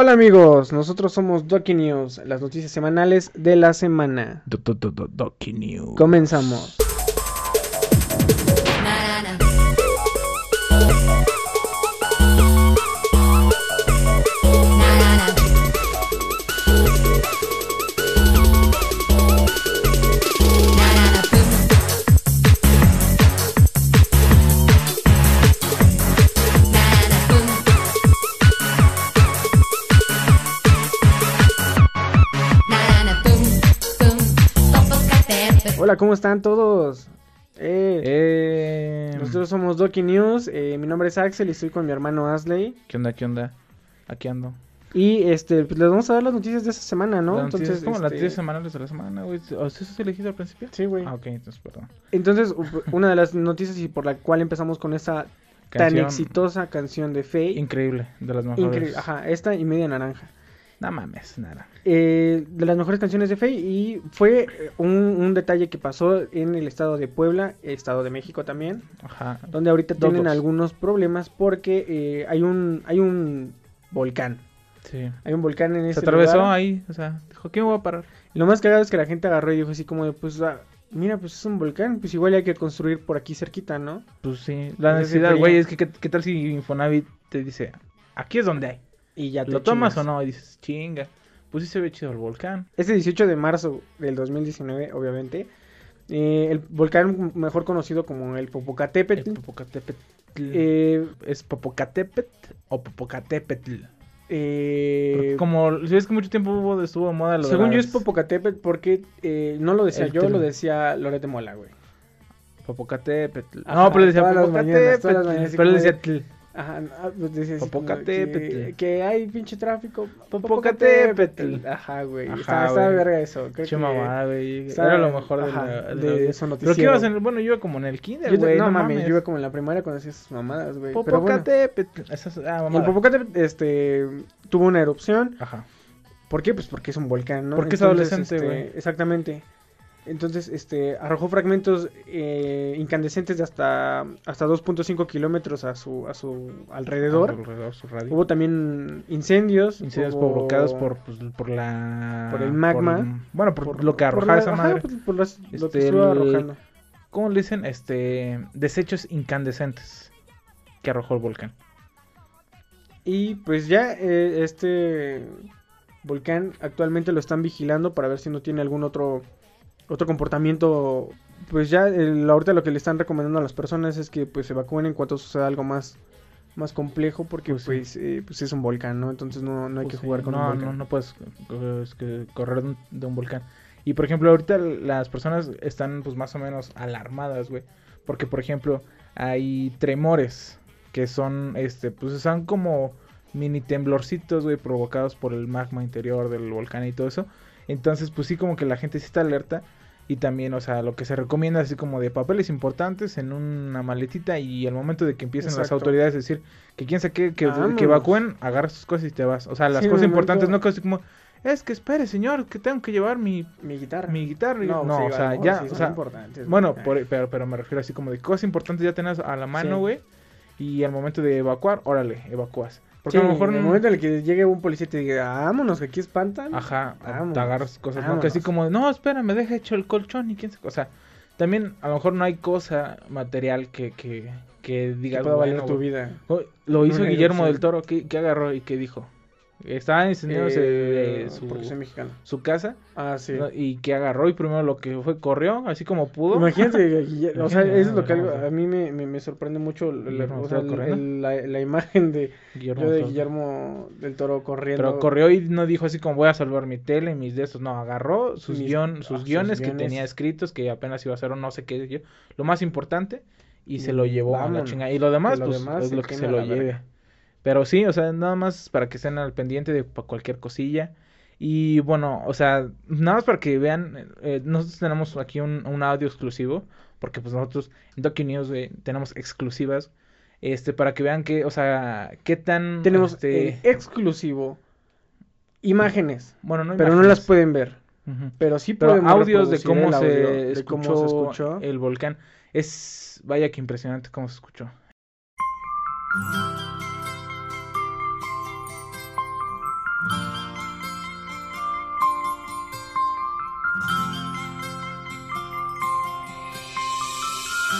Hola amigos, nosotros somos Doki News, las noticias semanales de la semana. Doki News. Comenzamos. Hola, ¿cómo están todos? Eh, Eh, Nosotros somos Doki News, eh, mi nombre es Axel y estoy con mi hermano Asley. ¿Qué onda? ¿Qué onda? Aquí ando. Y este, pues les vamos a dar las noticias de esta semana, ¿no? Las Entonces, ¿Cómo las este, noticias semanales de la semana, güey? ¿O ¿Eso se elegido al principio? Sí, güey. Ah, ok, entonces, perdón. Entonces, una de las noticias y por la cual empezamos con esta tan exitosa canción de Faye. Increíble, de las mejores. Increíble, ajá, esta y media naranja. No mames, nada. Eh, de las mejores canciones de Faye y fue eh, un, un detalle que pasó en el estado de Puebla, estado de México también, Ajá. donde ahorita Dos, tienen dos. algunos problemas porque eh, hay un hay un volcán, Sí. hay un volcán en Se ese atravesó lugar. ahí, o sea, dijo, ¿qué me voy a parar? Lo más cagado es que la gente agarró y dijo así como de, pues ah, mira, pues es un volcán, pues igual hay que construir por aquí cerquita, ¿no? Pues sí, la necesidad, güey, es que ¿qué, qué tal si Infonavit te dice, aquí es donde hay? Y ya te ¿Lo tomas chingas. o no? Y dices, chinga. Pues sí se ve chido el volcán. Este 18 de marzo del 2019, obviamente, eh, el volcán mejor conocido como el Popocatépetl, El Popocatépetl. eh, ¿Es Popocatépetl o Popocatépetl? eh, como, si ves que mucho tiempo hubo, estuvo de moda lo de según yo es Popocatépetl porque eh, no lo decía El yo, lo decía Loret de Mola, güey. Popocatépetl. Ajá, no, pero decía todas las mañanas, todas las Popocatépetl. Pero como decía. Ajá, ah, pues como Popocatépetl. Que, que hay pinche tráfico. Popocatépetl. Ajá, güey. Ajá, Estaba, verga eso. Creo Che que mamada, güey. estaba- Era lo mejor de, la, eso Pero que ibas en, bueno, yo iba como en el kinder, güey. no, no mames, yo iba como en la primaria cuando hacías esas mamadas, güey. Bueno, Popocatépetl. Esas, ah, el. Popocatépetl este, tuvo una erupción. Ajá. ¿Por qué? Pues porque es un volcán, ¿no? Porque es adolescente, este, güey. Exactamente. Entonces, este, arrojó fragmentos eh, incandescentes de hasta, hasta 2.5 kilómetros a su, a su alrededor. Alrededor, su radio. Hubo también incendios. Incendios hubo- provocados por, pues, por la... Por el magma. por- bueno, por, por- lo que arrojaba la- esa madre. pues, por las- lo que Este, estuvo arrojando. ¿Cómo le dicen? Este... Desechos incandescentes que arrojó el volcán. Y pues ya eh, este volcán actualmente lo están vigilando para ver si no tiene algún otro otro comportamiento. Pues ya el- ahorita lo que le están recomendando a las personas es que pues se evacúen en cuanto suceda algo más más complejo porque Pues pues, sí. eh, pues es un volcán, ¿no? Entonces no, no hay Pues que sí, jugar con no, un volcán. No, no puedes correr de un, de un volcán. Y por ejemplo, ahorita las personas están pues más o menos alarmadas, güey. Porque por ejemplo, hay tremores que son, este, pues son como mini temblorcitos, güey, provocados por el magma interior del volcán y todo eso. Entonces, pues sí, como que la gente sí está alerta. Y también, o sea, lo que se recomienda así como de papeles importantes en una maletita y al momento de que empiecen las autoridades a decir que quién sabe qué, que, que evacúen, agarras tus cosas y te vas. O sea, las Sí, cosas importantes, no cosas como, es que espere, señor, que tengo que llevar mi, Mi guitarra. mi guitarra. No, No, sí, o sea, ya, sí o sea, bueno, por- pero, pero me refiero así como de cosas importantes ya tenés a la mano, güey. Y al momento de evacuar, órale, evacúas. Porque Sí, a lo mejor en el no- momento en el que llegue un policía y te diga, vámonos, que aquí espantan. Ajá, Vámonos. te agarras cosas, ¿no? Que así Vámonos. como, no, espera, me deja hecho el colchón y quién sabe. O sea, también a lo mejor no hay cosa material que, que, que Que digas, pueda valer bueno, tu güey. vida. Lo hizo Guillermo del Toro, ¿qué, qué agarró y qué dijo? Estaba incendiándose Eh, eh, su, casa Ah, sí. ¿no? y que agarró y primero lo que fue corrió, así como pudo. Imagínate, o sea, eso es lo que algo- a mí me, me, me sorprende mucho, la, Guillermo o sea, estaba el- el- la, la imagen de, Guillermo yo de del Toro. Guillermo del Toro corriendo. Pero corrió y no dijo así como voy a salvar mi tele, mis de estos. No, agarró sus, Mis- guion, ah, sus sus guiones que guiones. tenía escritos, que apenas iba a hacer o no sé qué. yo- Lo más importante, y se lo llevó a la chingada. Y lo demás, lo pues demás es lo que se lo lleve. Pero sí, o sea, nada más para que estén al pendiente de cualquier cosilla. Y bueno, o sea, nada más para que vean, eh, nosotros tenemos aquí un, un audio exclusivo, porque pues nosotros en Docu News güey, tenemos exclusivas, este, para que vean que, o sea, qué tan... Tenemos este, exclusivo imágenes, bueno, no pero no las pueden ver. Pero sí Pero podemos audios de cómo, se audio, de escuchó cómo se escuchó. el volcán. Es, vaya que impresionante cómo se escuchó.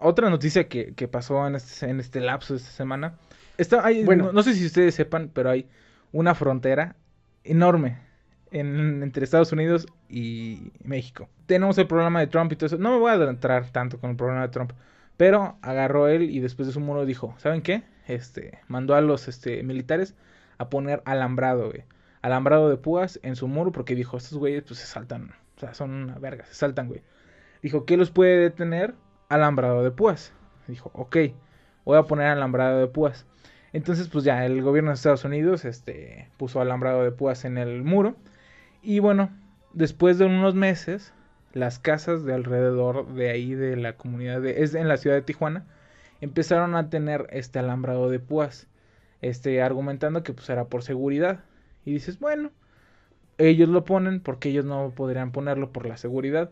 otra noticia que, que pasó en este, en este lapso de esta semana. Está, hay, Bueno. no, no sé si ustedes sepan, pero hay una frontera enorme en- entre Estados Unidos y México. Tenemos el programa de Trump y todo eso. No me voy a adentrar tanto con el programa de Trump. Pero agarró él y después de su muro dijo, ¿saben qué? Este, mandó a los este, militares a poner alambrado, güey. Alambrado de púas en su muro porque dijo, estos güeyes pues se saltan. O sea, son una verga, se saltan, güey. Dijo, ¿qué los puede detener? Alambrado de púas. Dijo, ok, voy a poner alambrado de púas. Entonces, pues ya, el gobierno de Estados Unidos este, puso alambrado de púas en el muro. Y bueno, después de unos meses, las casas de alrededor de ahí de la comunidad, de, es en la ciudad de Tijuana, empezaron a tener este alambrado de púas. Este, argumentando que pues era por seguridad. Y dices, bueno, ellos lo ponen porque ellos no podrían ponerlo por la seguridad.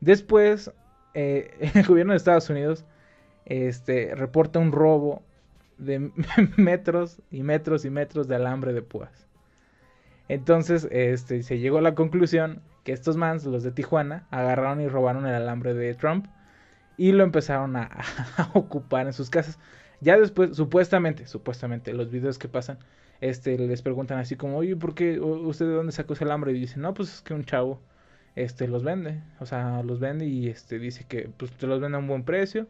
Después, eh, el gobierno de Estados Unidos este, reporta un robo de metros y metros y metros de alambre de púas. Entonces, este, se llegó a la conclusión que estos mans, los de Tijuana, agarraron y robaron el alambre de Trump y lo empezaron a, ocupar en sus casas. Ya después, supuestamente, supuestamente, los videos que pasan, este, les preguntan así como, oye, ¿por qué ¿U- usted de dónde sacó ese alambre? Y dicen, no, pues es que un chavo, este, los vende, o sea, los vende y este, dice que, pues, te los vende a un buen precio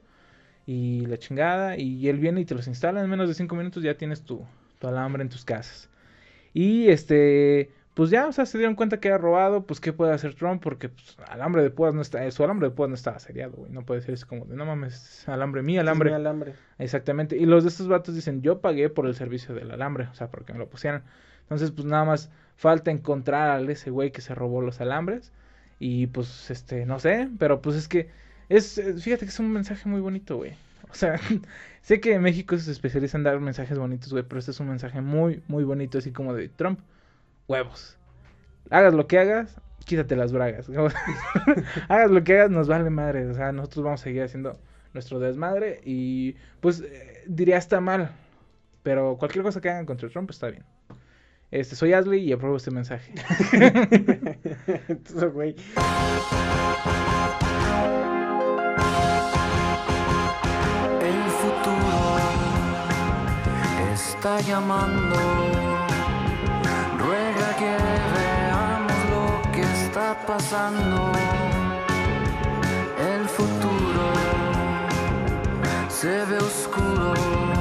y la chingada, y él viene y te los instala en menos de cinco minutos, ya tienes tu, tu alambre en tus casas. Y este, pues ya, o sea, se dieron cuenta que era robado, pues qué puede hacer Trump, porque pues, alambre de púas no está, su alambre de púas no estaba seriado, güey, no puede ser así como de, no mames, alambre mío, alambre. Es mi alambre. Exactamente. Y los de estos vatos dicen, yo pagué por el servicio del alambre, o sea, porque me lo pusieran. Entonces, pues nada más falta encontrar a ese güey que se robó los alambres. Y pues, este, no sé, pero pues es que es, eh, fíjate que es un mensaje muy bonito, güey. O sea, sé que México se especializa en dar mensajes bonitos, güey, pero este es un mensaje muy, muy bonito, así como de Trump, huevos. Hagas lo que hagas, quítate las bragas. hagas lo que hagas, nos vale madre. O sea, nosotros vamos a seguir haciendo nuestro desmadre y pues eh, diría está mal, pero cualquier cosa que hagan contra Trump está bien. Este, soy Ashley y apruebo este mensaje. Entonces, güey. El futuro está llamando. Ruega que veamos lo que está pasando. El futuro se ve oscuro.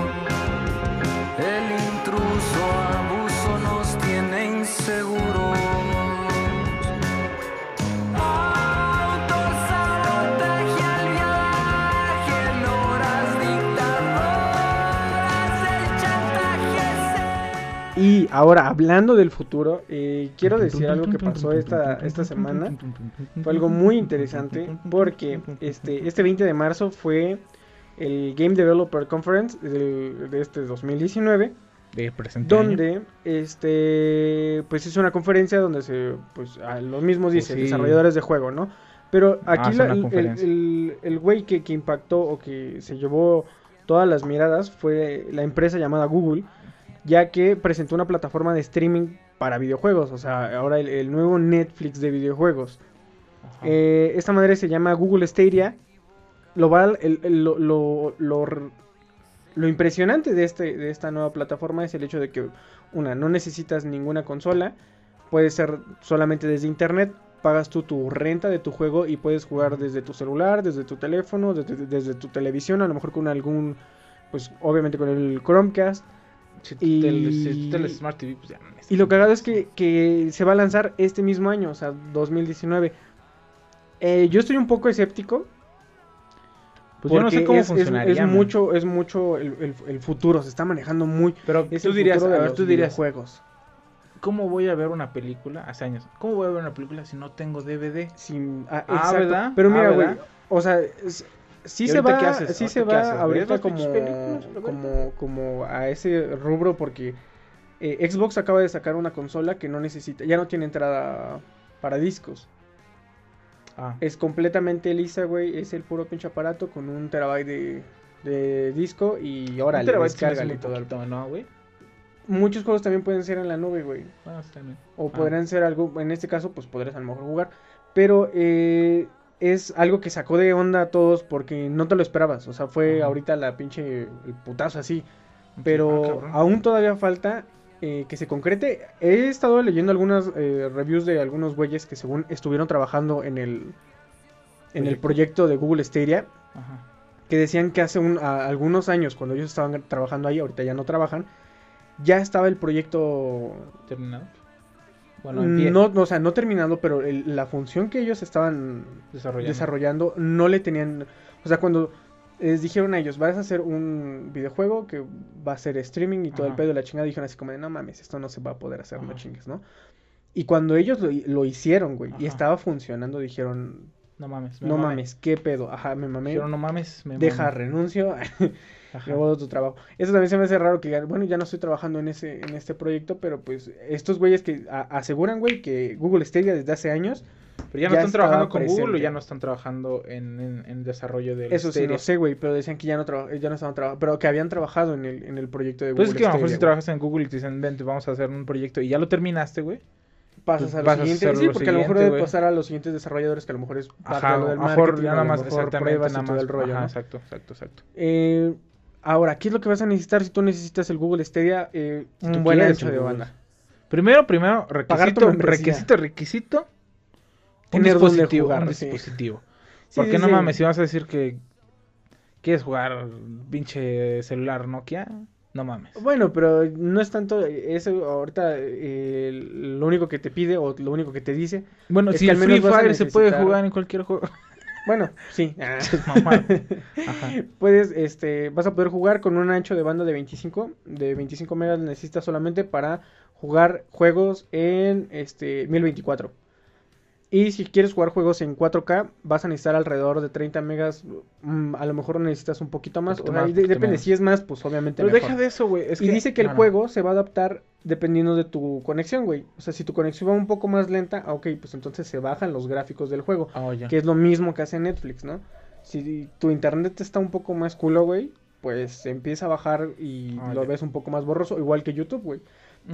Ahora, hablando del futuro, eh, quiero decir algo que pasó esta, esta semana. Fue algo muy interesante porque este, este 20 de marzo fue el Game Developer Conference del- de este 2019. De presente año. donde este pues es una conferencia donde se pues a lo mismo dice Pues sí. desarrolladores de juego no pero Ah, aquí es la- el güey que, que impactó o que se llevó todas las miradas fue la empresa llamada Google ya que presentó una plataforma de streaming para videojuegos o sea ahora el, el nuevo Netflix de videojuegos eh, esta madre se llama Google Stadia. Lo, va- el- el- lo, lo- lo r- lo impresionante de, este, de esta nueva plataforma es el hecho de que, una, no necesitas ninguna consola, puede ser solamente desde internet, pagas tú tu renta de tu juego y puedes jugar desde tu celular, desde tu teléfono, desde, desde tu televisión, a lo mejor con algún, pues obviamente con el Chromecast. Si tú y- si teles Smart TV, pues ya no. Y lo cagado es que, que se va a lanzar este mismo año, o sea, 2019. Eh, yo estoy un poco escéptico. Pues yo no sé cómo es, funcionaría. es mucho, es mucho el, el- el futuro, se está manejando muy. Pero Es tú dirías, a ver, tú dirías, videojuegos. ¿cómo voy a ver una película? Hace años. ¿Cómo voy a ver una película si no tengo DVD? Sin, ah, Ah. ¿verdad? Pero Ah, mira, güey, o sea, es- sí ¿Y se va, haces? sí ¿Ahorita se va ahorita como, como, como a ese rubro porque eh, Xbox acaba de sacar una consola que no necesita, ya no tiene entrada para discos. Ah, Es completamente lisa, güey. Es el puro pinche aparato con un terabyte de, de disco y ahora le descárgale todo. el- ¿no, güey? Muchos juegos también pueden ser en la nube, güey. Ah. O Ah. podrían ser algo, en este caso, pues podrías a lo mejor jugar. Pero eh, es algo que sacó de onda a todos porque no te lo esperabas. O sea, fue ahorita la pinche el putazo así. Ah, Pero aún todavía falta eh, que se concrete. He estado leyendo algunas eh, reviews de algunos güeyes que según estuvieron trabajando en el en el proyecto de Google Stadia Ajá. que decían que hace un- a- algunos años cuando ellos estaban trabajando ahí, ahorita ya no trabajan, ya estaba el proyecto ¿Terminado? Bueno, en pie. no, no, o sea, no terminado, pero el- la función que ellos estaban desarrollando. desarrollando no le tenían, o sea, cuando les dijeron a ellos, vas a hacer un videojuego que va a ser streaming y todo el pedo de la chingada, dijeron así como no mames, esto no se va a poder hacer, no chingues, ¿no? Y cuando ellos lo, lo hicieron, güey, y estaba funcionando, dijeron, No mames. me no mames, qué pedo, ajá, me mamé, Dijeron, no mames, me deja, mamé. renuncio, Ajá. me voy a otro trabajo. Eso también se me hace raro que, bueno, ya no estoy trabajando en ese, en este proyecto, pero pues estos güeyes que a- aseguran, güey, que Google Stadia desde hace años, Pero ya no ya están trabajando con Google o ya no están trabajando en, en, en desarrollo del eso sí, no sé, güey, pero decían que ya no, ya no estaban trabajando, pero que habían trabajado en el, en el proyecto de Google Pues es que a lo mejor si trabajas en Google y te dicen, vente, vamos a hacer un proyecto y ya lo terminaste, güey. Pasas a vas a siguiente, hacer sí, porque a lo mejor debe pasar a los siguientes desarrolladores, que a lo mejor es parte Ajá, de lo del a lo mejor marketing, ya a nada más mejor exactamente, nada más. rollo, Ajá, ¿no? exacto, exacto, exacto. Eh, ahora, ¿qué es lo que vas a necesitar si tú necesitas el Google Stadia? Eh, un buen ancho de banda. Primero, primero, requisito, requisito, requisito. Un Tener dónde dispositivo, jugar, un sí. dispositivo. Sí, Porque sí, no mames, si vas a decir que quieres jugar pinche celular Nokia, no mames. Bueno, pero no es tanto eso ahorita eh, lo único que te pide o lo único que te dice. Bueno, si al menos Free Fire se puede jugar en cualquier juego. Bueno, sí. Ajá. Puedes, este, vas a poder jugar con un ancho de banda de 25, de 25 megas necesitas solamente para jugar juegos en este 1024. Y si quieres jugar juegos en 4K, vas a necesitar alrededor de 30 megas. mm, a lo mejor necesitas un poquito más. Poquito o sea, más, y de- poquito depende, menos. si es más, pues obviamente Pero mejor. deja de eso, güey. Es y que- dice que el no, juego se va a adaptar dependiendo de tu conexión, güey. O sea, si tu conexión va un poco más lenta, ah, ok, pues entonces se bajan los gráficos del juego. Ya. Que es lo mismo que hace Netflix, ¿no? Si tu internet está un poco más culo, güey, pues empieza a bajar y Ah, lo ves un poco más borroso, igual que YouTube, güey. Mm.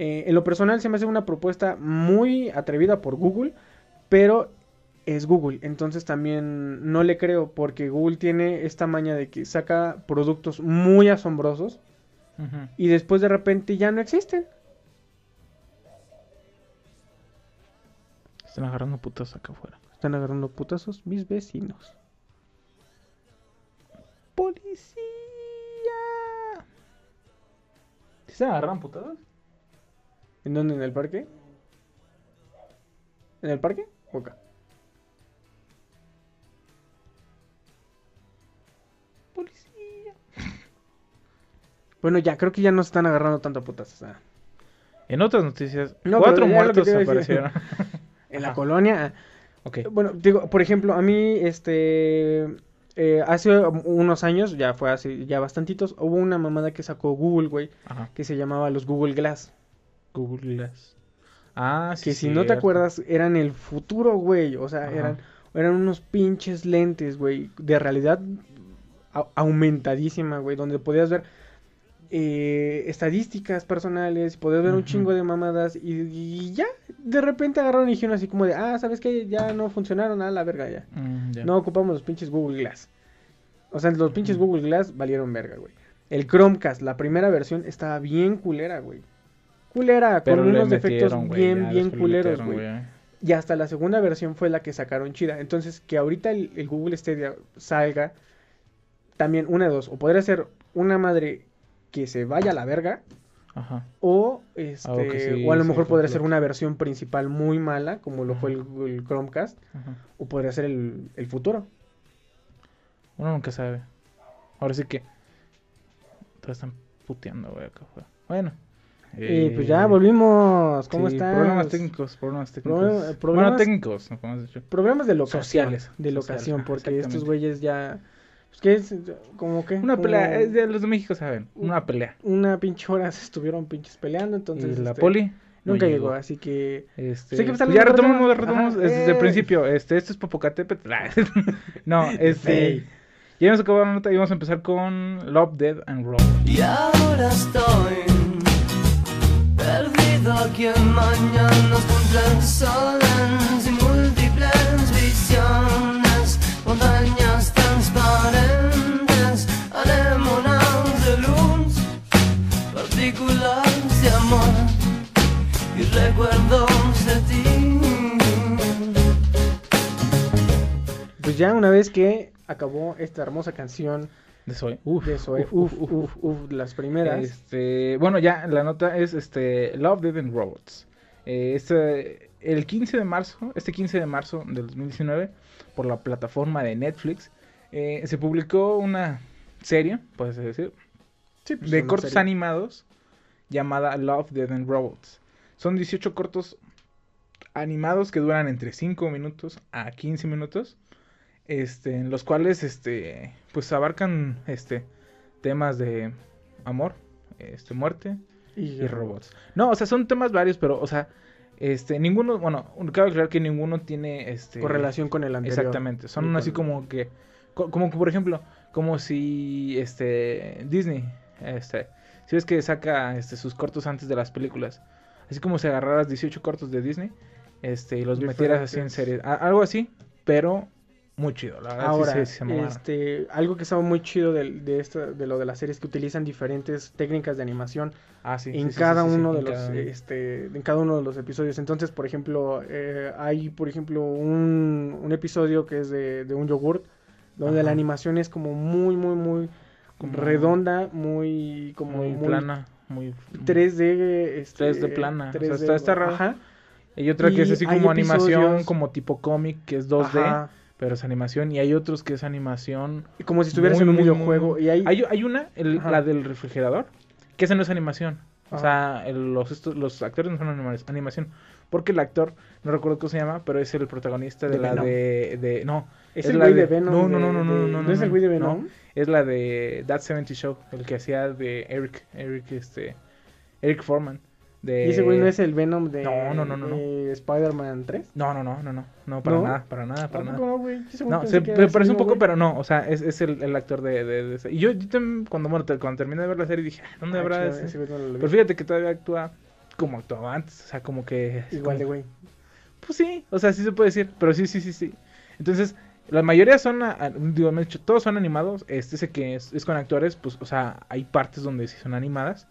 Eh, en lo personal se me hace una propuesta muy atrevida por Google, pero es Google, entonces también no le creo porque Google tiene esta maña de que saca productos muy asombrosos y después de repente ya no existen. Están agarrando putas acá afuera. Están agarrando putazos mis vecinos. ¡Policía! ¿Sí ¿Se agarran putadas? ¿En dónde? ¿En el parque? ¿En el parque? ¿O acá? ¡Policía! Bueno, ya, creo que ya no se están agarrando tanto putazos. ah. En otras noticias, No, cuatro muertos aparecieron. En la Ajá. colonia. ah. ok. Bueno, digo, por ejemplo, a mí, este, eh, hace unos años, ya fue hace ya bastantitos, hubo una mamada que sacó Google, güey, Ajá. que se llamaba los Google Glass. Google Glass. Ah, sí. Que si no te acuerdas, eran el futuro, güey. O sea, Ajá. eran, eran unos pinches lentes, güey, de realidad au- aumentadísima, güey, donde podías ver eh, estadísticas personales, podías ver un chingo de mamadas y, y ya, de repente agarraron y dijeron así como de, ah, ¿sabes qué? Ya no funcionaron, a la verga ya. Mm. No ocupamos los pinches Google Glass. O sea, los pinches. Google Glass valieron verga, güey. El Chromecast, la primera versión, estaba bien culera, güey. Culera, Pero con unos defectos metieron, güey, bien, ya bien culeros, güey. Y hasta la segunda versión fue la que sacaron chida. Entonces, que ahorita el, el Google Stadia salga, también una de dos. O podría ser una madre que se vaya a la verga, Ajá. o este, sí o a lo mejor podría ser una versión principal muy mala, como lo fue el, el Chromecast, Ajá. o podría ser el, el futuro. Uno nunca sabe. Ahora sí que. Todos están puteando, güey, acá afuera. Bueno. Y pues ya volvimos. ¿Cómo sí, estás? Problemas técnicos, problemas técnicos. Bueno, problemas- técnicos, ¿no? ¿Cómo has dicho? Problemas de locación. Sociales, De locación, ajá, porque estos güeyes ya. Pues que es como que. Una como pelea, es de los de México saben, una pelea. Una pinche hora se estuvieron pinches peleando, entonces. y la este, poli no Nunca llegó, así que. Este, Sí, que pues ya retomamos, retomamos Ajá, desde el ¡eh! principio. Este, esto es Popocatépetl. no, este. Ya nos acabó la nota y vamos a empezar con Love, Dead and Roll. Y ahora estoy perdido aquí en mañanas complexones y múltiples visiones, montañas transparentes, anémonas de luz, partículas de amor y recuerdos de ti. Pues ya una vez que acabó esta hermosa canción De Zoe. Uf, de Zoe, uf, uf, uf, uf, las primeras. Este, bueno, ya la nota es este Love, Dead and Robots. Eh, este, el 15 de marzo, este 15 de marzo del 2019, por la plataforma de Netflix, eh, se publicó una serie, puedes decir, Sí, pues, de cortos serie. animados llamada Love, Dead and Robots. Son 18 cortos animados que duran entre 5 minutos a 15 minutos. Este, en los cuales este pues abarcan este temas de amor, este muerte y robots. No, o sea, son temas varios, pero o sea, este ninguno, bueno, cabe aclarar que ninguno tiene este Correlación con el anterior. Exactamente, son así como que co- como que por ejemplo, como si este Disney este si ves que saca este sus cortos antes de las películas, así como si agarraras 18 cortos de Disney este y los metieras así en serie, algo así, pero muy chido, la verdad sí Ahora, se- se mamaron. este, algo que estaba muy chido del- de, esta, de lo de la serie es que utilizan diferentes técnicas de animación Ah, sí, en sí, sí, cada sí, sí, uno de los, cada uno. este, en cada uno de los episodios. Entonces, por ejemplo, eh, hay, por ejemplo, un, un episodio que es de, de un yogurt, donde Ajá. la animación es como muy, muy, muy Como redonda, muy, como muy, plana, muy 3D, este, 3D plana, o sea, 3D, está- está raro. Ajá. Y otra que es así como animación, episodios- como tipo cómic, que es 2D, Ajá. Pero es animación. Y hay otros que es animación. Como si estuvieras muy, en un muy, videojuego. muy- Y hay, Hay, hay una, el- la del refrigerador, que esa no es animación. O Ajá. sea, el- los, estos- los actores no son anima- animación. Porque el actor, no recuerdo cómo se llama, pero es el protagonista de, De la Venom. de, de- No, es, es el la güey de, de- Venom. no, no, no, no, no, no, no, es el güey de no. Venom? es la de That 70 Show, el que hacía de Eric, Eric, este, Eric Foreman. De... ¿Y ese güey no es el Venom de, No, no, no, no, no. de Spider-Man 3? No, no, no, no, no, no, para ¿No? nada, para nada, para ¿A nada. no, güey? No, se parece un poco, pero no, o sea, es, es el, el actor de, de, de ese. Y yo, yo también, cuando, bueno, te- cuando terminé de ver la serie dije, "Ah, ¿dónde Ah, habrá chido, ese? Pero fíjate que todavía actúa como actuaba antes, o sea, como que... Igual de güey. Pues sí, o sea, sí se puede decir, pero sí, sí, sí, sí. Entonces, la mayoría son, digo, me dicho, todos son animados, este ese que es, es con actores, pues, o sea, hay partes donde sí son animadas.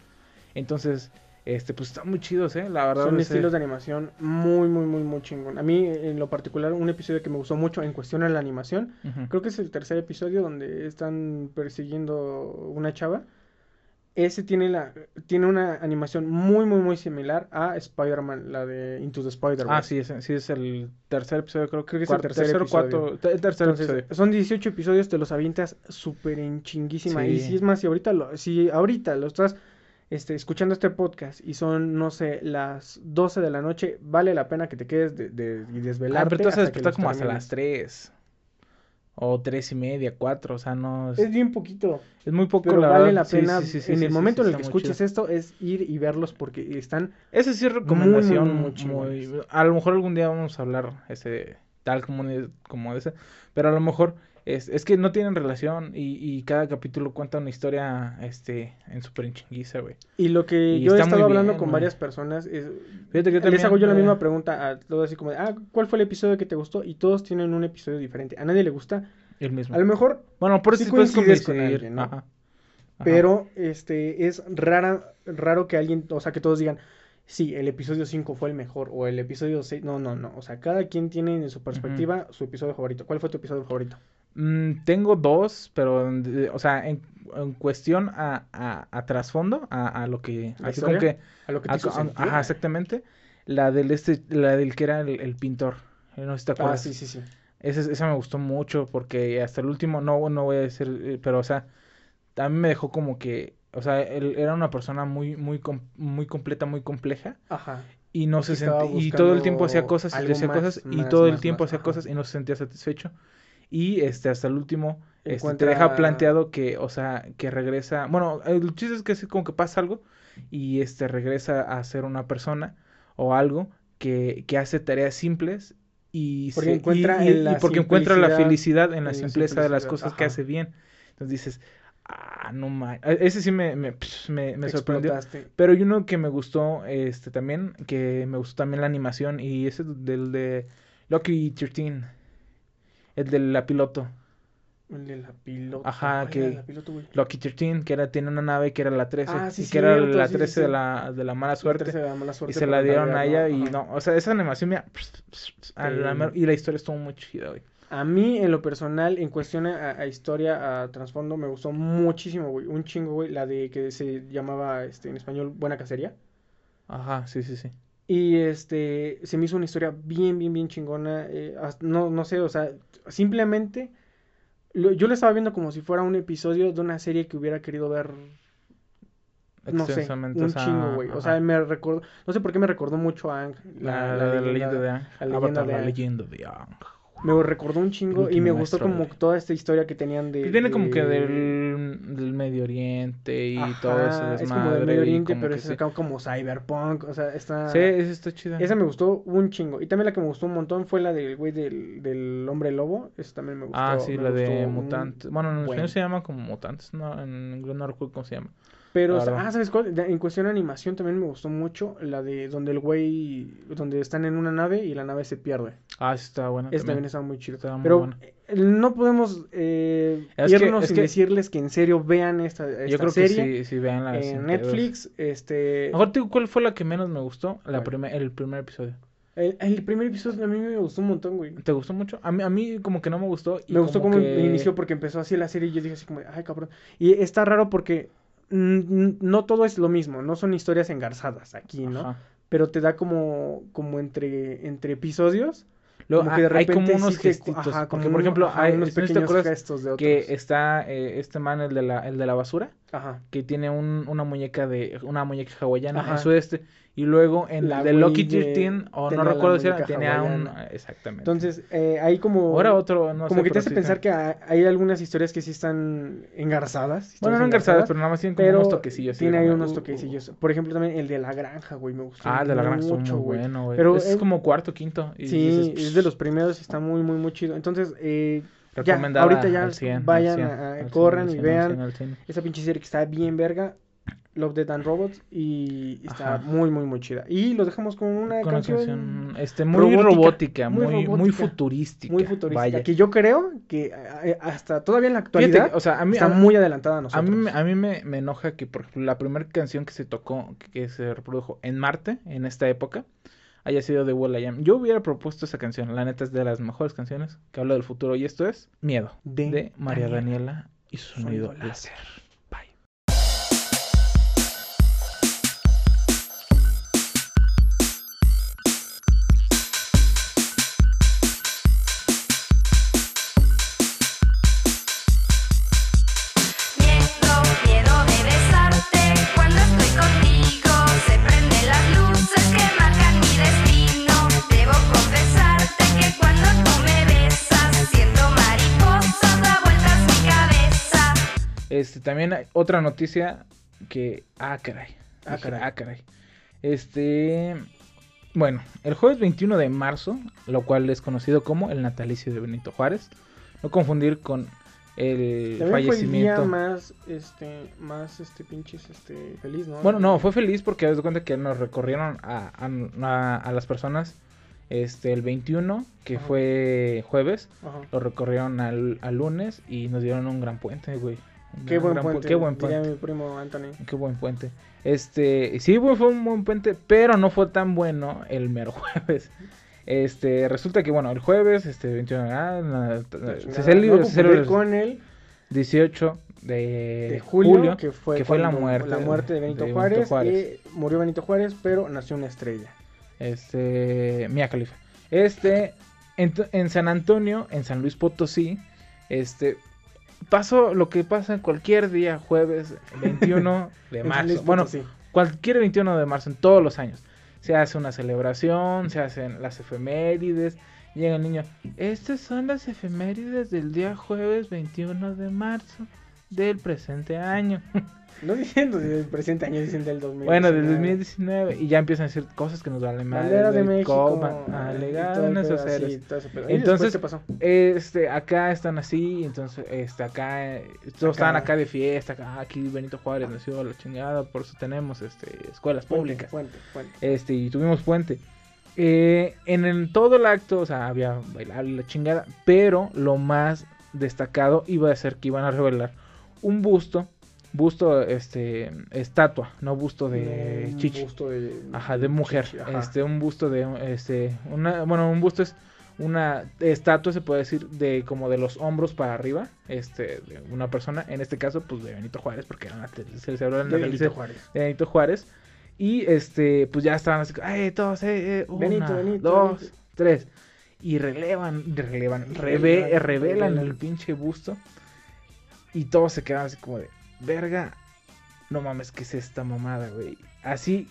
Entonces, este, pues están muy chidos, ¿eh? La verdad. Son estilos de animación muy, muy, muy, muy chingón. A mí, en lo particular, un episodio que me gustó mucho en cuestión de la animación, creo que es el tercer episodio donde están persiguiendo una chava. Ese tiene la tiene una animación muy, muy, muy similar a Spider-Man, la de Into the Spider-Man. Ah, sí, es, sí, es el tercer episodio, creo, Creo que es el cuarto- tercer tercero, episodio. cuarto, te- el tercer Entonces, episodio. son 18 episodios, te los avientas súper en chinguísima. Y si es más, si ahorita lo, si ahorita lo estás este, escuchando este podcast y son, no sé, las 12 de la noche, vale la pena que te quedes de, de, y Ah, desvelarte. pero tú vas a como hasta las 3. O tres y media, cuatro, o sea, no... Es, Es bien poquito, es muy poco, pero la vale verdad. la pena. sí, sí, sí, en el momento en el que escuches chido. esto, es ir y verlos porque están. Esa sí es recomendación muy, muy muy. A lo mejor algún día vamos a hablar ese tal como, como ese. Pero a lo mejor es, es que no tienen relación y, y cada capítulo cuenta una historia este en súper en chinguiza, güey. Y lo que Y yo he estado hablando bien, con varias personas es. Fíjate que yo Les también, hago yo la eh, misma pregunta a todos así como de, ah, ¿cuál fue el episodio que te gustó? Y todos tienen un episodio diferente. A nadie le gusta. El mismo. A lo mejor Bueno, por sí eso puedes coincides con alguien, ¿no? Ajá. Ajá. Pero este es rara, raro que alguien, o sea, que todos digan, sí, el episodio 5 fue el mejor o el episodio 6. No, no, no. O sea, cada quien tiene en su perspectiva su episodio favorito. ¿Cuál fue tu episodio favorito? Mm, tengo dos, pero, o sea, en, en cuestión a, a, a trasfondo, a, a lo que... ¿La Así como que... A lo que te hizo ajá, exactamente. La del este, la del que era el, el pintor. Eh, No sé si te Ah, acuerdas. sí, sí, sí. Ese- esa me gustó mucho porque hasta el último, no, no voy a decir, eh, pero o sea, a mí me dejó como que o sea, él era una persona muy, muy, com- muy completa, muy compleja. Ajá. Y no se sentía, y todo el tiempo hacía cosas y hacía cosas y todo el tiempo hacía cosas y no se sentía satisfecho. Y este hasta el último este, te deja planteado que, o sea, que regresa, bueno, el chiste es que así como que pasa algo y este regresa a ser una persona o algo que, que hace tareas simples y, Porque se- encuentra y, en la y porque encuentra la felicidad en la en la simpleza de las cosas que hace bien. Entonces dices, ah, no mames. Ese sí me, me, me, me sorprendió. Pero hay uno que me gustó, este, también, que me gustó también la animación, y ese del de Lucky 13, el de la piloto, El de la piloto. Ajá, ¿Cuál que- la piloto, güey? Lucky 13, que era, tiene una nave que era la 13, Ah, sí, y que era la sí, sí, 13 de la, de la mala La suerte, tercera de la mala y suerte se por la dieron a ella, y no, o sea, esa animación, mira, y la historia estuvo muy chida, güey. A mí, en lo personal, en cuestión a, a historia, a trasfondo, me gustó muchísimo, güey. Un chingo, güey. La de que se llamaba este, en español Buena Cacería. Ajá, sí, sí, sí. Y este, se me hizo una historia bien, bien, bien chingona. eh, no, no sé, o sea, simplemente lo- yo lo estaba viendo como si fuera un episodio de una serie que hubiera querido ver, no sé, un o sea, chingo, güey. O sea, me recordó, no sé por qué me recordó mucho a Ang, La, la leyenda de Aang. la leyenda de la De. Me recordó un chingo y me gustó como de- toda esta historia que tenían de... Viene como que de- del, del Medio Oriente y todo Ajá, desmadre. es como del Medio Oriente, pero es sí. como cyberpunk, o sea, está... Sí, esa está chida. Esa me gustó un chingo. Y también la que me gustó un montón fue la del güey del, del hombre lobo. Esa también me gustó. Ah, sí, la de un Mutantes. Bueno, en español se llama como Mutantes, no, en inglés no recuerdo cómo se llama. Pero, ah, ¿sabes cuál? En cuestión de animación también me gustó mucho la de donde el güey, donde están en una nave y la nave se pierde. Ah, sí, está buena. Esa también estaba muy muy Pero buena. eh, no podemos eh, Es que- irnos es sin que- decirles que en serio vean esta, esta Yo creo serie que sí, sí, vean la en Netflix. Este, Mejor te digo cuál fue la que menos me gustó, la primer, el primer episodio. el, el primer episodio a mí me gustó un montón, güey. ¿Te gustó mucho? A mí, a mí como que no me gustó. y Me gustó como cómo que- inició porque empezó así la serie y yo dije así como, ay cabrón. Y está raro porque no todo es lo mismo, no son historias engarzadas aquí, ¿no? Ajá. Pero te da como, como entre, entre episodios. Luego, como que de hay como unos sí gestitos. ajá, porque, como por un- ejemplo, ajá, hay, unos ¿no te pequeños gestos de otros. que está eh, este man, el de la, el de la basura? Ajá. que tiene un- una muñeca de una muñeca hawaiana en su este y luego en La de Lucky de- 13 o no recuerdo si era tenía un exactamente Entonces, eh, hay como... ahora otro no como sé, que te hace sí pensar que hay, algunas historias que sí están engarzadas. bueno no engarzadas pero nada más tienen como unos toquecillos tiene ahí unos uh, uh, toquecillos. Por ejemplo, también el de la granja, güey, me gustó ah el de la granja mucho, güey. bueno güey Pero es es- como cuarto quinto y Sí, dices, es de los primeros y está muy, muy, muy chido. Entonces, eh, ya, ahorita ya al 100, al vayan, 100, a- a- al 100, corran y 100, al vean 100, al 100. esa pinche serie que está bien verga. Love, Death and Robots y está Ajá. muy, muy, muy chida. Y lo dejamos con una Con una canción, canción, este muy robótica, robótica, muy muy muy, robótica, futurística muy futurística. vaya. Que yo creo que eh, hasta todavía en la Fíjate, actualidad o sea a mí está a- muy adelantada a A nosotros. mí, me- a mí me, me enoja que, por ejemplo, la primera canción que se tocó, que, se reprodujo en Marte, en esta época, haya sido de Will I Am. Yo hubiera propuesto esa canción, la neta es de las mejores canciones que habla del futuro, y esto es Miedo, De de, María Daniela. Daniela y su sonido Sonido láser. También hay otra noticia que... Ah, caray. Ah, caray. Ah, caray. Este... Bueno, el jueves 21 de marzo, lo cual es conocido como el natalicio de Benito Juárez. No confundir con el También fue el día fallecimiento. más, este, más, este, pinches, este, feliz, ¿no? Bueno, no, fue feliz porque de cuenta que nos recorrieron a, a- a- a las personas este el 21, que Ajá. fue jueves, Ajá. lo recorrieron al, al lunes y nos dieron un gran puente, güey. Qué buen puente, Qué buen diría puente. mi primo Anthony. Qué buen puente. Este, sí, fue un buen puente, pero no fue tan bueno el mero jueves. Este, resulta que, bueno, el jueves, este, 21, ah, se confundir con el 18 de, de julio, que fue, que fue la muerte la muerte de Benito, de Juárez, Benito Juárez. murió Benito Juárez, pero nació una estrella. Este, Mia Khalifa. Este, en, en San Antonio, en San Luis Potosí, este, pasó lo que pasa cualquier día, jueves 21 de En marzo. Bueno, Potosí. cualquier 21 de marzo en todos los años. Se hace una celebración, se hacen las efemérides. Llega el niño. Estas son las efemérides del día jueves 21 de marzo del presente año. No diciendo del presente año, dicen del 2019. Bueno, del 2019. Y ya empiezan a decir cosas que nos valen más. Bandera de México. Ah, el en esos pedo así, héroes. todo ese pedo. ¿Y Entonces, qué pasó? Este, acá están así, entonces, este, acá, eh, todos Acá. estaban acá de fiesta, acá, aquí Benito Juárez nació la chingada, por eso tenemos, este, escuelas públicas, Fuente, fuente. este, y tuvimos puente. Eh, en el, todo el acto, o sea, había bailable la chingada, pero lo más destacado iba a ser que iban a revelar un busto, busto, este, estatua, no busto de Un chichi. busto de, Ajá, de mujer. chichi, ajá. Este, un busto de, este, una, bueno, un busto es una estatua, se puede decir, de como de los hombros para arriba, este, de una persona, en este caso, pues de Benito Juárez, porque era una se, se habló en la de Benito Juárez. de Benito Juárez. Y este, pues ya estaban así, ay, todos, eh, eh, una, Benito, Benito, dos, Benito". tres. Y relevan, relevan, reve- revelan revelan. el pinche busto. Y todos se quedan así como de, verga, no mames, ¿qué es esta mamada, güey? Así,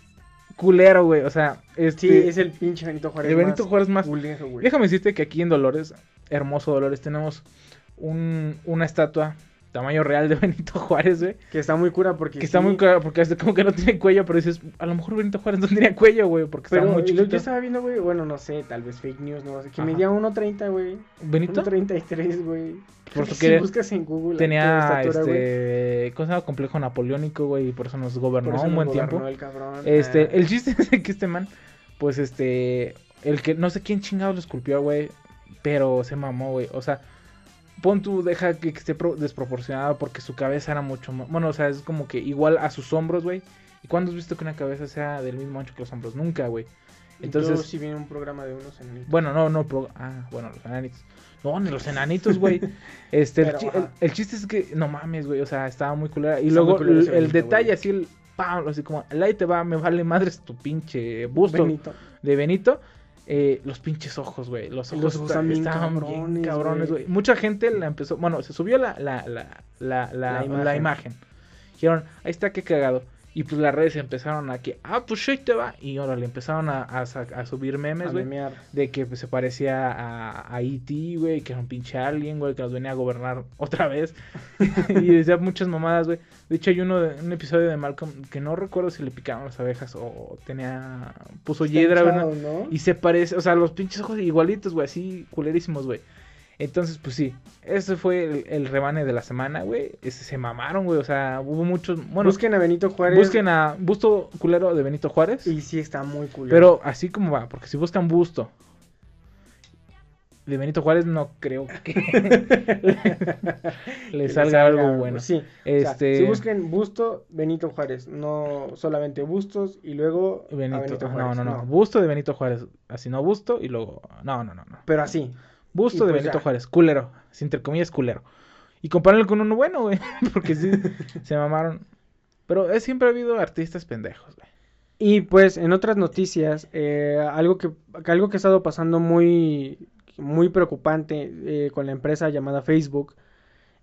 culero, güey, o sea, este... Sí, es el pinche Benito Juárez. el Benito más Juárez más... culero, güey. Déjame decirte que aquí en Dolores, hermoso Dolores, tenemos un, una estatua tamaño real de Benito Juárez, güey. Que está muy cura porque. Que está sí, muy claro, porque es como que no tiene cuello, pero dices, a lo mejor Benito Juárez no tenía cuello, güey, porque Pero está muy lo chiquito. que estaba viendo, güey, bueno, no sé, tal vez fake news, no sé, que Ajá. medía 1.30, güey. Benito 1.33, güey. Por si buscas en Google tenía estatura, este, ¿cómo se llama? Complejo napoleónico, güey, y por eso nos por gobernó eso un nos buen gobernó tiempo. el cabrón. Este, Ah, el chiste es que este man, pues este, el que no sé quién chingados lo esculpió, güey, pero se mamó, güey. O sea, pon tú, deja que esté pro- desproporcionado porque su cabeza era mucho más, bueno, o sea, es como que igual a sus hombros, güey. ¿Y cuándo has visto que una cabeza sea del mismo ancho que los hombros? Nunca, güey. entonces- viene un programa de unos en Bueno, no, no, pro- ah, bueno, los enanitos. No, ni los enanitos, güey. Este, el, Pero, chi- ajá. el- el chiste es que, no mames, güey, o sea, estaba muy culera. Y Está luego el, detalle así, el pam, así como, el ahí te va, me vale madres tu pinche busto Benito. de Benito. Eh, los pinches ojos, güey. Los Los ojos ojos esta- están bien cabrones, güey. Mucha gente la empezó, bueno, se subió la, la, la, la, la, La imagen. la imagen. Dijeron, ahí está, qué cagado. Y pues las redes empezaron a que, ah, pues ahí te va. Y ahora le empezaron a, a, sa- a subir memes, A güey. De que pues, se parecía a, a E.T., güey, que era un pinche alien, güey, que nos venía a gobernar otra vez. y decía muchas mamadas, güey. De hecho, hay uno de, un episodio de Malcolm que no recuerdo si le picaban las abejas o tenía. puso hiedra, ¿verdad? ¿no? Y se parece, o sea, los pinches ojos igualitos, güey, así culerísimos, güey. Entonces, pues sí, ese fue el, el rebane de la semana, güey. Ese se mamaron, güey, o sea, hubo muchos. Bueno, busquen a Benito Juárez. busquen a busto culero de Benito Juárez. Y sí está muy culero. Pero así como va, porque si buscan busto de Benito Juárez, no creo que le salga algo bueno. Sí. O sea, Este- si busquen busto Benito Juárez, no solamente bustos y luego a Benito, Benito no, Juárez. no, no, busto de Benito Juárez, así no busto y luego, no, no, no, no. Pero así. Busto Y de pues Benito ya. Juárez, culero, entre comillas culero. Y compáralo con uno bueno, güey, porque sí, se mamaron. Pero eh, siempre ha habido artistas pendejos, güey. Y pues en otras noticias, eh, algo que algo que ha estado pasando muy muy preocupante eh, con la empresa llamada Facebook.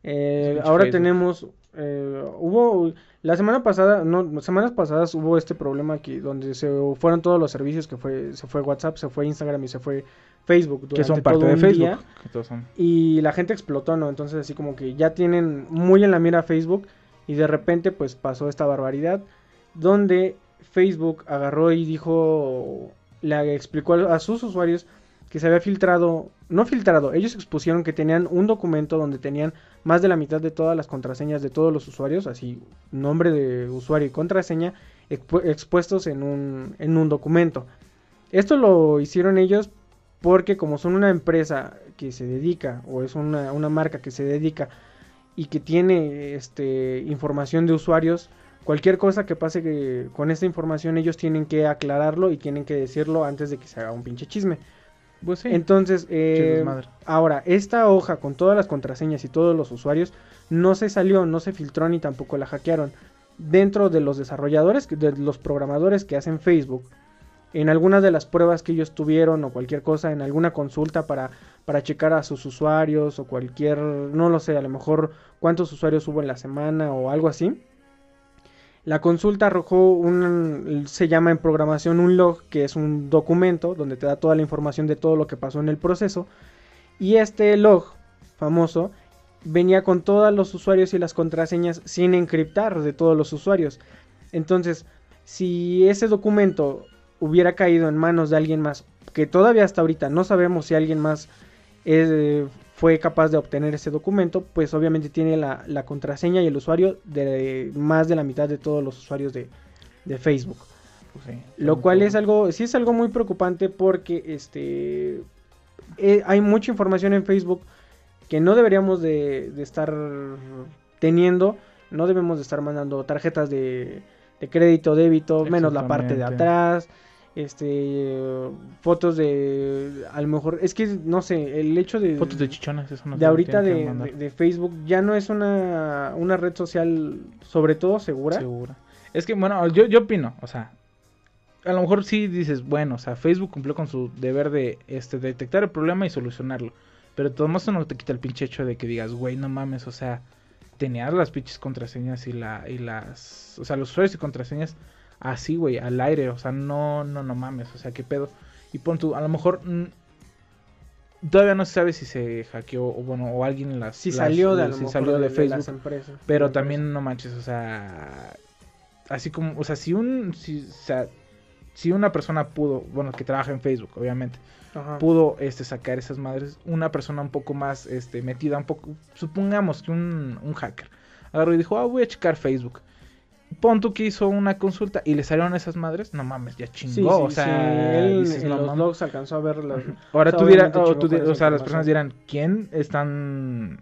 Eh, ahora Facebook. tenemos hubo la semana pasada, no, semanas pasadas hubo este problema aquí donde se fueron todos los servicios que fue se fue WhatsApp, se fue Instagram y se fue Facebook Que son parte todo de un Facebook. día. que todos son- y la gente explotó, ¿no? Entonces así como que ya tienen muy en la mira Facebook y de repente pues pasó esta barbaridad donde Facebook agarró y dijo, le explicó a a sus usuarios que se había filtrado, no filtrado, ellos expusieron que tenían un documento donde tenían más de la mitad de todas las contraseñas de todos los usuarios, así nombre de usuario y contraseña expu- expuestos en un, en un documento. Esto lo hicieron ellos porque como son una empresa que se dedica o es una, una marca que se dedica y que tiene este información de usuarios, cualquier cosa que pase que- con esta información ellos tienen que aclararlo y tienen que decirlo antes de que se haga un pinche chisme. Pues sí, Entonces, eh, ahora, esta hoja con todas las contraseñas y todos los usuarios no se salió, no se filtró ni tampoco la hackearon. Dentro de los desarrolladores, de los programadores que hacen Facebook, en alguna de las pruebas que ellos tuvieron o cualquier cosa, en alguna consulta para, para checar a sus usuarios o cualquier, no lo sé, a lo mejor cuántos usuarios hubo en la semana o algo así. La consulta arrojó un, se llama en programación un log, que es un documento donde te da toda la información de todo lo que pasó en el proceso. Y este log famoso venía con todos los usuarios y las contraseñas sin encriptar de todos los usuarios. Entonces, si ese documento hubiera caído en manos de alguien más, que todavía hasta ahorita no sabemos si alguien más eh, fue capaz de obtener ese documento, pues obviamente tiene la, la contraseña y el usuario de más de la mitad de todos los usuarios de, de Facebook. Pues sí, Lo cual es algo, sí es algo muy preocupante porque este eh, hay mucha información en Facebook que no deberíamos de, de estar teniendo, no debemos de estar mandando tarjetas de, de crédito, débito, menos la parte de atrás, este fotos de a lo mejor, es que no sé, el hecho de Fotos de chichonas, eso no de ahorita de, de- de Facebook ya no es una, una red social sobre todo segura. Segura. Es que, bueno, yo, yo opino, o sea, a lo mejor sí dices, bueno, o sea, Facebook cumplió con su deber de este, detectar el problema y solucionarlo. Pero modos eso no te quita el pinche hecho de que digas, güey, no mames, o sea, tenías las pinches contraseñas y la y las, o sea, los usuarios y contraseñas así, güey, al aire, o sea, no, no, no mames, o sea, qué pedo. Y pon tú, a lo mejor mm, todavía no se sabe si se hackeó o bueno, o alguien las Si las- salió de, lo si salió de, de Facebook. las empresas. Pero de también no manches, o sea, así como, o sea, si un, si, o sea, si una persona pudo, bueno, que trabaja en Facebook, obviamente. Ajá. pudo, este, sacar esas madres, una persona un poco más, este, metida, un poco, supongamos que un, un hacker agarró y dijo, ah, voy a checar Facebook. Pon tú que hizo una consulta y le salieron esas madres, no mames, ya chingó, Sí, sí, o sí, sea, él dices, en no los mames. logs alcanzó a ver las... Ahora O sea, tú dirás, o, chingó tú con di- esa o sea, las personas dirán, ¿quién están,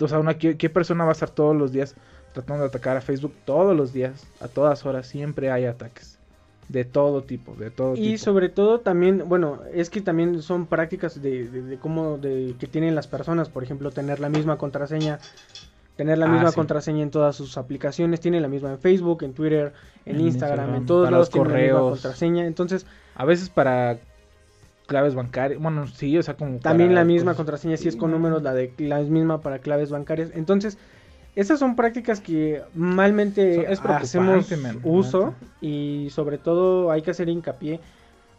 o sea, una, ¿qué, qué persona va a estar todos los días tratando de atacar a Facebook? Todos los días, a todas horas, siempre hay ataques. De todo tipo, de todo Y tipo. sobre todo también, bueno, es que también son prácticas de, de, de cómo de, que tienen las personas, por ejemplo, tener la misma contraseña, tener la Ah, misma sí. contraseña en todas sus aplicaciones, tienen la misma en Facebook, en Twitter, en, En Instagram, Instagram, en todos lados los tienen la misma correos. contraseña, entonces A veces para claves bancarias, bueno, sí, o sea, como también la misma cosas- contraseña si es Sí, con no. números, la de la misma para claves bancarias, entonces esas son prácticas que malmente es hacemos man, uso y sobre todo hay que hacer hincapié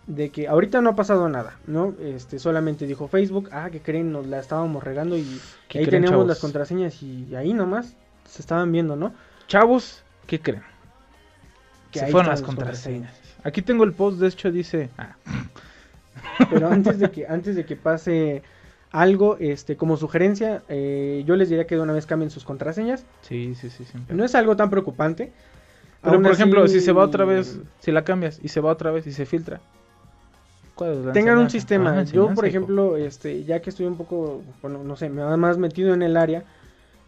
de que ahorita no ha pasado nada, ¿no? Este solamente dijo Facebook, ah, que creen, nos la estábamos regando y ¿Qué ahí creen, teníamos chavos? las contraseñas y ahí nomás se estaban viendo, ¿no? Chavos, ¿qué creen? Que Se ahí fueron las contraseñas. Aquí tengo el post, de hecho dice, ah, Pero antes de que antes de que pase algo, este como sugerencia, eh, yo les diría que de una vez cambien sus contraseñas. sí, sí, sí, siempre. No es algo tan preocupante. Pero Aún por así, ejemplo, si se va otra vez, si la cambias y se va otra vez y se filtra. ¿cuál es la tengan un sistema. Ah, Yo, por ejemplo, este, ya que estoy un poco, bueno, no sé, me va más metido en el área,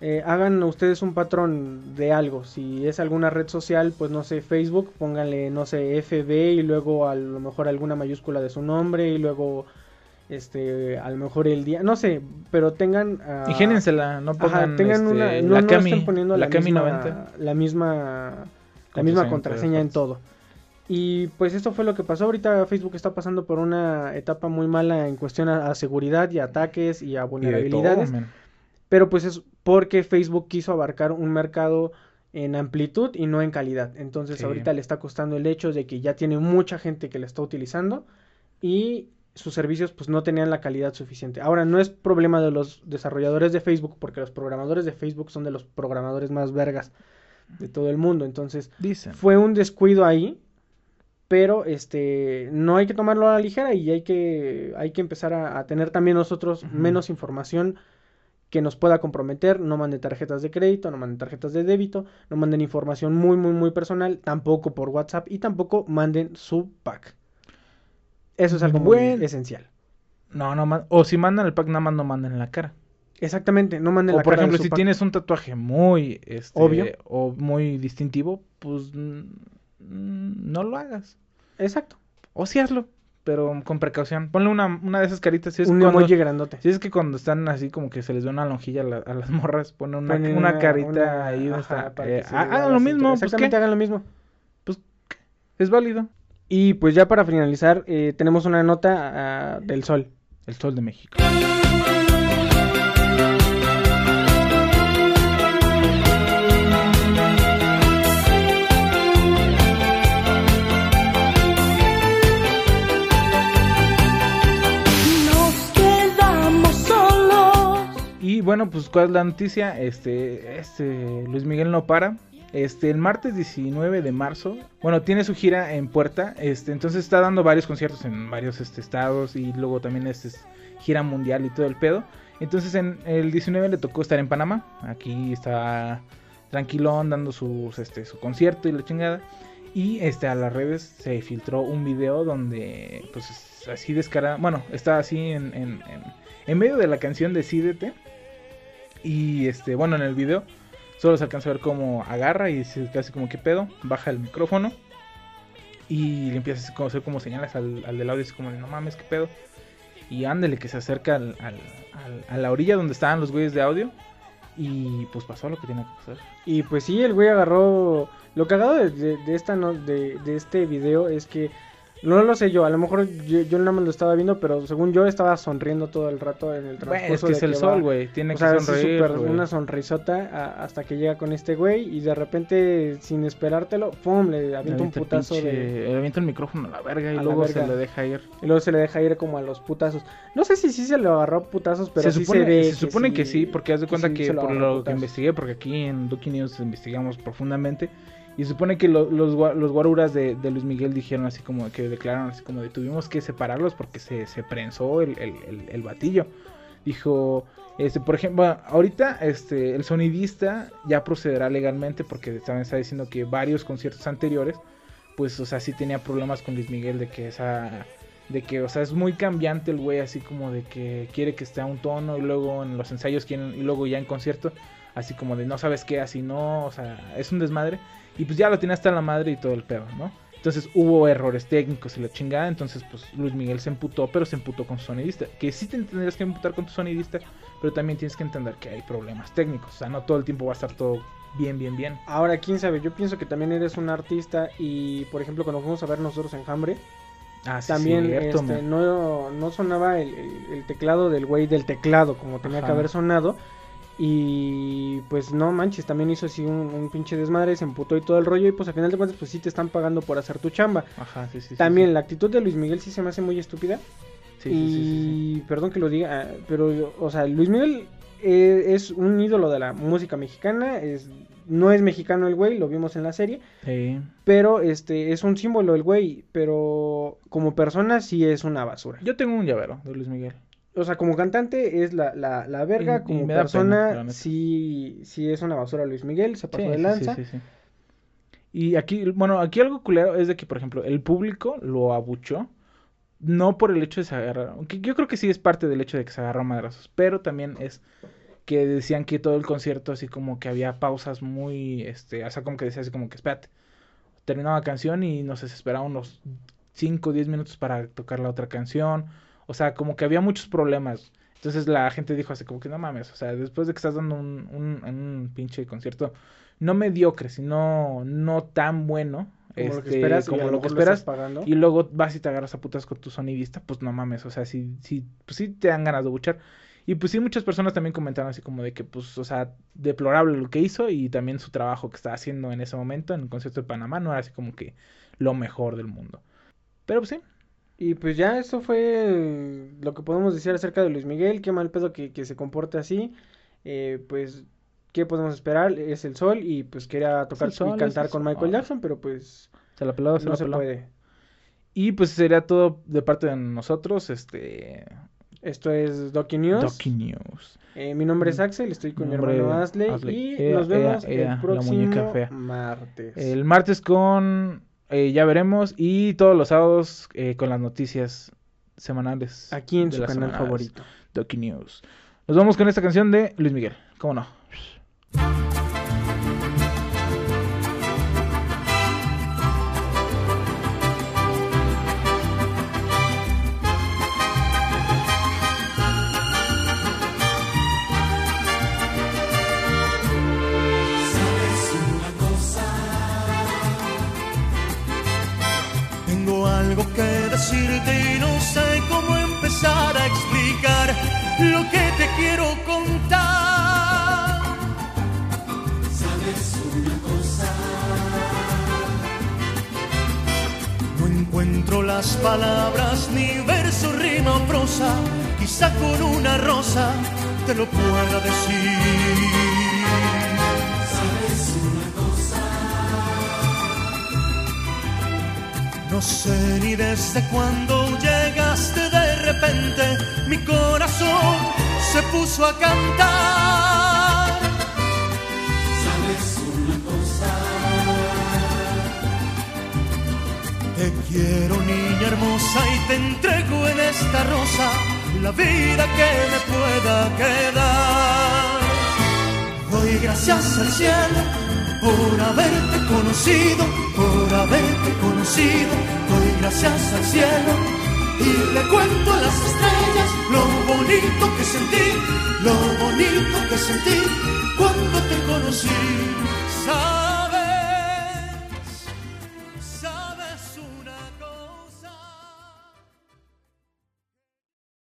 eh, hagan ustedes un patrón de algo. Si es alguna red social, pues no sé, Facebook, pónganle, no sé, FB y luego a lo mejor alguna mayúscula de su nombre y luego, este, a lo mejor el día, no sé, pero tengan... Ingéniensela, no Ajá, pongan tengan este, una, no, la no Cami, estén poniendo la, misma, 90. la misma, la Contraseña misma en contraseña en todo. Y pues esto fue lo que pasó. Ahorita Facebook está pasando por una etapa muy mala en cuestión a, a seguridad y a ataques y a Y de todo, vulnerabilidades. pero pues es porque Facebook quiso abarcar un mercado en amplitud y no en calidad. Entonces Sí. ahorita le está costando el hecho de que ya tiene mucha gente que la está utilizando y sus servicios pues no tenían la calidad suficiente. Ahora no es problema de los desarrolladores de Facebook porque los programadores de Facebook son de los programadores más vergas de todo el mundo. Entonces Dicen. fue un descuido ahí, pero este no hay que tomarlo a la ligera y hay que hay que empezar a, a tener también nosotros menos información que nos pueda comprometer, no manden tarjetas de crédito, no manden tarjetas de débito, no manden información muy muy muy personal, tampoco por WhatsApp y tampoco manden su pack. Eso es algo Buen- muy esencial. No, no, o si mandan el pack, nada más no manden en la cara. Exactamente, no manden O la por cara de ejemplo, su si pack. tienes un tatuaje muy este, Obvio. o muy distintivo, pues mm, no lo hagas. Exacto. O sí hazlo, pero con precaución. Ponle una, una de esas caritas. Si es, un cuando, emoji grandote. si es que cuando están así como que se les ve una lonjilla a, la- a las morras, pone una, una carita una- ahí. ajá, Eh, que se ha- vea hagan lo mismo, pues Exactamente, ¿qué? hagan lo mismo. Es válido. Y pues ya para finalizar, eh, tenemos una nota ah, del Sol. El Sol de México. Nos quedamos solos. Y bueno, pues cuál es la noticia, este, este Luis Miguel no para. Este, el martes 19 de marzo, bueno, tiene su gira en Puerta, este, entonces está dando varios conciertos en varios este, estados y luego también este, es gira mundial y todo el pedo. Entonces en el 19 le tocó estar en Panamá, aquí está tranquilón dando este, su concierto y la chingada. Y este, a las redes se filtró un video donde, pues, es así descarada. Bueno, está así en, en, en, en medio de la canción Decídete. Y este, bueno, en el video solo se alcanza a ver cómo agarra y se casi como que pedo. Baja el micrófono. Y le empieza a hacer como señales al, al del audio. Es como no mames, qué pedo. Y ándele que se acerca al- al- a la orilla donde estaban los güeyes de audio. Y pues pasó lo que tenía que pasar. Y pues sí, el güey agarró. Lo cagado de, de, de esta no, de, de este video es que no lo sé yo, a lo mejor yo, yo nada más lo estaba viendo, pero según yo estaba sonriendo todo el rato en el transcurso Bueno, es que es el sol, güey. Tiene O que sea, sonreír. una sonrisota a- hasta que llega con este güey y de repente, sin esperártelo, ¡pum! Le avienta un putazo pinche- de... Le avienta el micrófono a la verga y luego verga. se le deja ir. Y luego se le deja ir como a los putazos. No sé si sí se lo agarró putazos, pero se sí supone, se ve se supone que sí, porque haz de cuenta sí que lo por lo que investigué, porque aquí en Ducky News investigamos profundamente, y supone que lo- los, los guaruras de, de Luis Miguel dijeron así como que declararon así como de tuvimos que separarlos porque se, se prensó el, el, el- el batillo. Dijo, este, por ejemplo, ahorita este, el sonidista ya procederá legalmente porque también está diciendo que varios conciertos anteriores, pues, o sea, sí tenía problemas con Luis Miguel de que esa de que, o sea, es muy cambiante el güey, así como de que quiere que esté a un tono y luego en los ensayos quieren, y luego ya en concierto, así como de no sabes qué, así no, o sea, es un desmadre. Y pues ya lo tiene hasta la madre y todo el pedo, ¿no? Entonces hubo errores técnicos y la chingada, entonces pues Luis Miguel se emputó, pero se emputó con su sonidista. Que sí te tendrías que emputar con tu sonidista, pero también tienes que entender que hay problemas técnicos, o sea, no todo el tiempo va a estar todo bien, bien, bien. Ahora, quién sabe, yo pienso que también eres un artista y, por ejemplo, cuando fuimos a ver nosotros en Hambre, Ah, sí, también cierto, este, no, no sonaba el, el- el teclado del güey del teclado como tenía que Ajá. haber sonado. Y pues no manches, también hizo así un, un pinche desmadre, se emputó y todo el rollo. Y pues a final de cuentas, pues sí te están pagando por hacer tu chamba. Ajá, sí, sí, también sí. la actitud de Luis Miguel sí se me hace muy estúpida. Sí, y sí, perdón que lo diga, ah, pero o sea, Luis Miguel eh, es un ídolo de la música mexicana. Es, no es mexicano el güey, lo vimos en la serie. Sí. Pero este es un símbolo el güey. Pero como persona sí es una basura. Yo tengo un llavero de Luis Miguel. O sea, como cantante es la, la, la verga, Y- y como me da pena, persona sí, sí es una basura Luis Miguel, se pasó Sí, de lanza. sí, sí, sí. Y aquí, bueno, aquí algo culero es de que, por ejemplo, el público lo abuchó. No por el hecho de se agarrar. Aunque yo creo que sí es parte del hecho de que se agarró madrazos. Pero también es que decían que todo el concierto, así como que había pausas muy. Este, o sea, como que decía así como que, espérate. Terminaba la canción y nos esperaba unos 5 o 10 minutos para tocar la otra canción. O sea, como que había muchos problemas. Entonces la gente dijo así como que no mames, o sea, después de que estás dando un, un, un pinche concierto no mediocre, sino no tan bueno, Como lo que este, esperas, y como a lo que lo esperas, y luego vas y te agarras a putas con tu sonidista, pues no mames, o sea, sí, sí, pues sí te dan ganas de buchar. Y pues sí, muchas personas también comentaron así como de que, pues, o sea, deplorable lo que hizo y también su trabajo que estaba haciendo en ese momento en el concierto de Panamá no era así como que lo mejor del mundo. Pero pues sí, Y pues ya eso fue lo que podemos decir acerca de Luis Miguel, qué mal pedo que, que se comporte así. Eh, pues, ¿qué podemos esperar? Es el sol y pues quería tocar sol, y cantar con. Michael Jackson, pero pues se la peló, se no la se peló. puede. Y pues sería todo de parte de nosotros, este... Esto es Doki News. Doki News. Eh, mi nombre es Axel, estoy con mi hermano Asley, Asley. y Ea, nos vemos ea, ea, el próximo martes. El martes con... eh, ya veremos. Y todos los sábados eh, con las noticias semanales. Aquí en su canal semanales. favorito. Doki News. Nos vamos con esta canción de Luis Miguel. ¿Cómo no? Las palabras, ni verso, rima o prosa, quizá con una rosa te lo pueda decir. No sé ni desde cuándo llegaste de repente, mi corazón se puso a cantar. quiero, niña hermosa, y te entrego en esta rosa la vida que me pueda quedar. Doy gracias al cielo por haberte conocido, por haberte conocido. Doy gracias al cielo y le cuento a las estrellas lo bonito que sentí, lo bonito que sentí cuando te conocí.